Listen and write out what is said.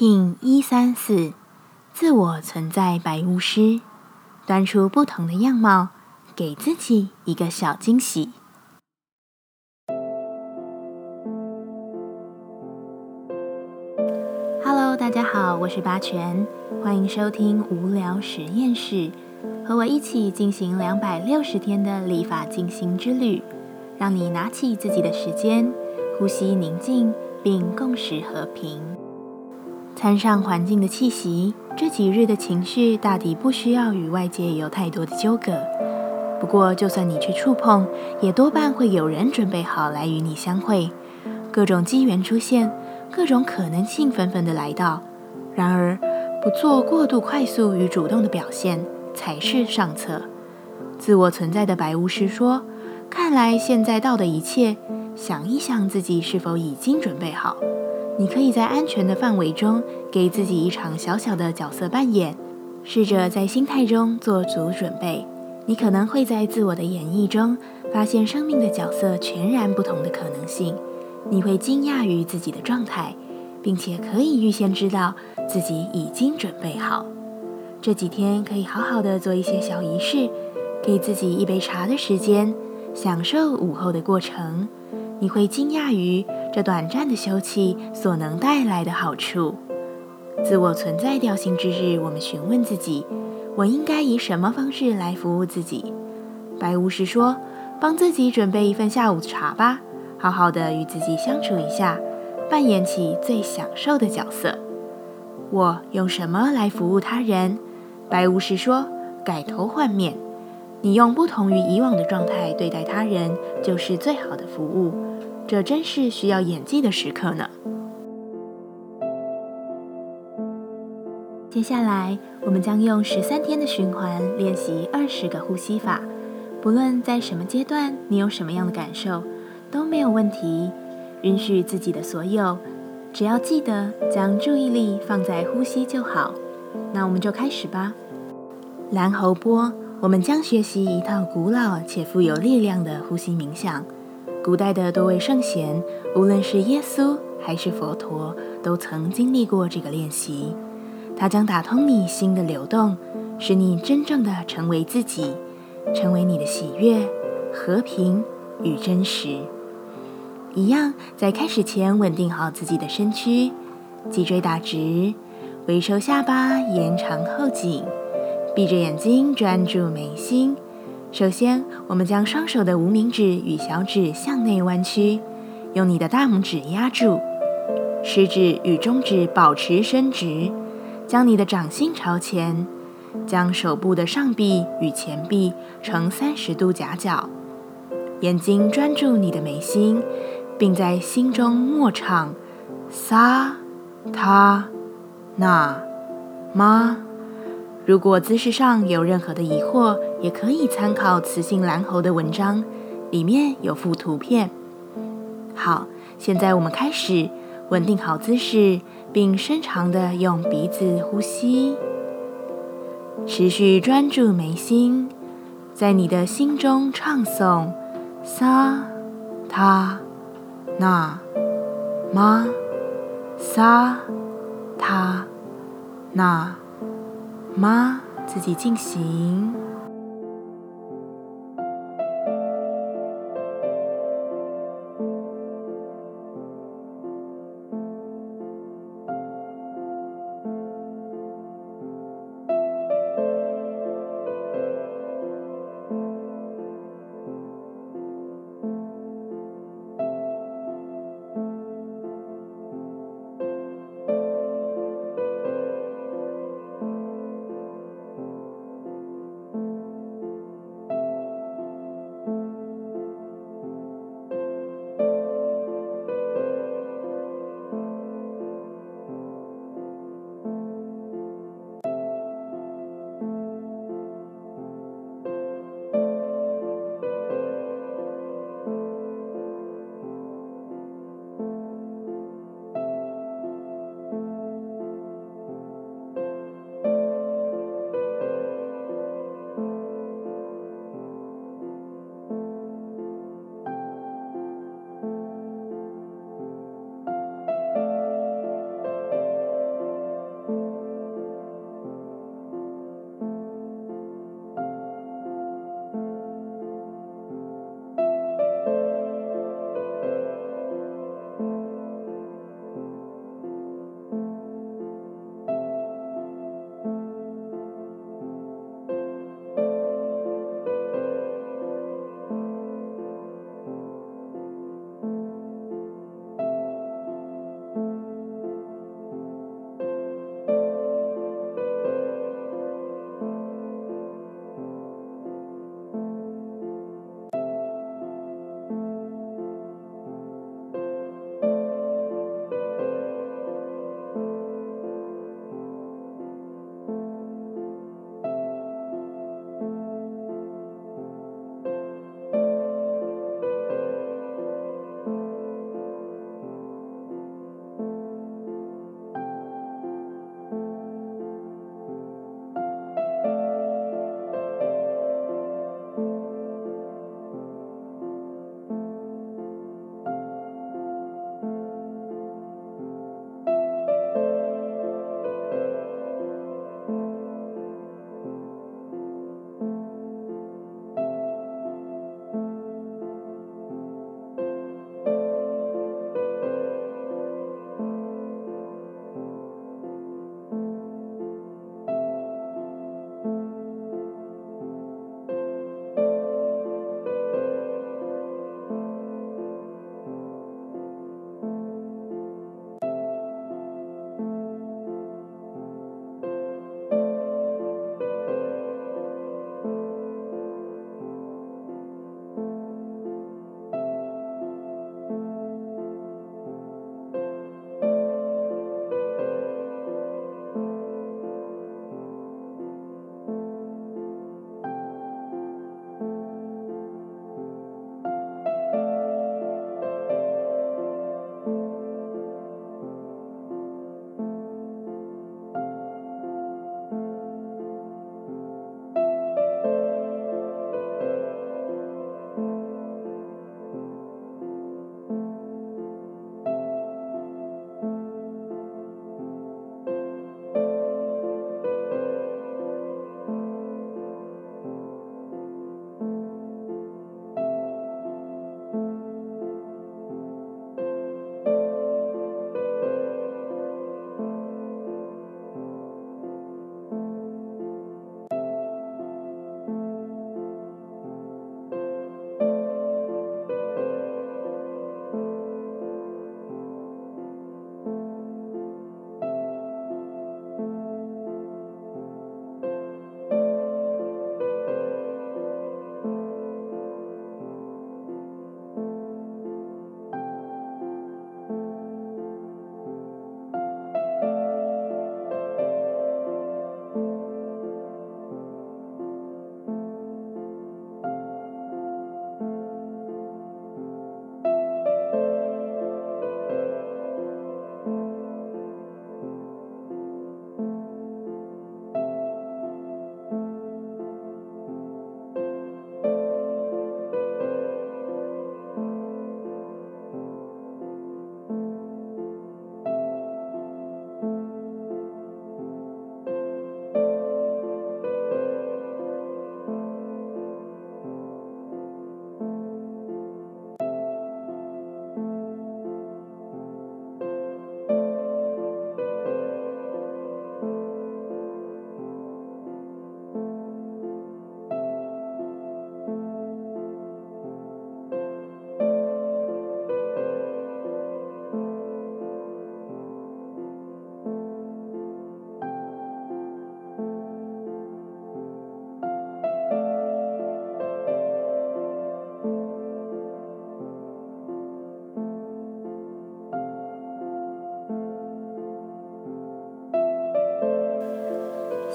King 一三四，自我存在白巫师，端出不同的样貌，给自己一个小惊喜。Hello，大家好，我是八全，欢迎收听无聊实验室，和我一起进行两百六十天的立法进行之旅，让你拿起自己的时间，呼吸宁静，并共识和平。参上环境的气息，这几日的情绪大抵不需要与外界有太多的纠葛。不过，就算你去触碰，也多半会有人准备好来与你相会。各种机缘出现，各种可能性纷纷的来到。然而，不做过度快速与主动的表现才是上策。自我存在的白巫师说：“看来现在到的一切，想一想自己是否已经准备好。”你可以在安全的范围中给自己一场小小的角色扮演，试着在心态中做足准备。你可能会在自我的演绎中发现生命的角色全然不同的可能性。你会惊讶于自己的状态，并且可以预先知道自己已经准备好。这几天可以好好的做一些小仪式，给自己一杯茶的时间，享受午后的过程。你会惊讶于。这短暂的休憩所能带来的好处。自我存在调性之日，我们询问自己：我应该以什么方式来服务自己？白巫师说：“帮自己准备一份下午茶吧，好好的与自己相处一下，扮演起最享受的角色。”我用什么来服务他人？白巫师说：“改头换面，你用不同于以往的状态对待他人，就是最好的服务。”这真是需要演技的时刻呢。接下来，我们将用十三天的循环练习二十个呼吸法。不论在什么阶段，你有什么样的感受，都没有问题。允许自己的所有，只要记得将注意力放在呼吸就好。那我们就开始吧。蓝喉波，我们将学习一套古老且富有力量的呼吸冥想。古代的多位圣贤，无论是耶稣还是佛陀，都曾经历过这个练习。它将打通你心的流动，使你真正的成为自己，成为你的喜悦、和平与真实。一样，在开始前稳定好自己的身躯，脊椎打直，微收下巴，延长后颈，闭着眼睛专注眉心。首先，我们将双手的无名指与小指向内弯曲，用你的大拇指压住，食指与中指保持伸直，将你的掌心朝前，将手部的上臂与前臂呈三十度夹角，眼睛专注你的眉心，并在心中默唱萨他那玛。如果姿势上有任何的疑惑，也可以参考雌性蓝猴的文章，里面有附图片。好，现在我们开始，稳定好姿势，并深长的用鼻子呼吸，持续专注眉心，在你的心中唱诵萨他那玛萨他那。妈，自己进行。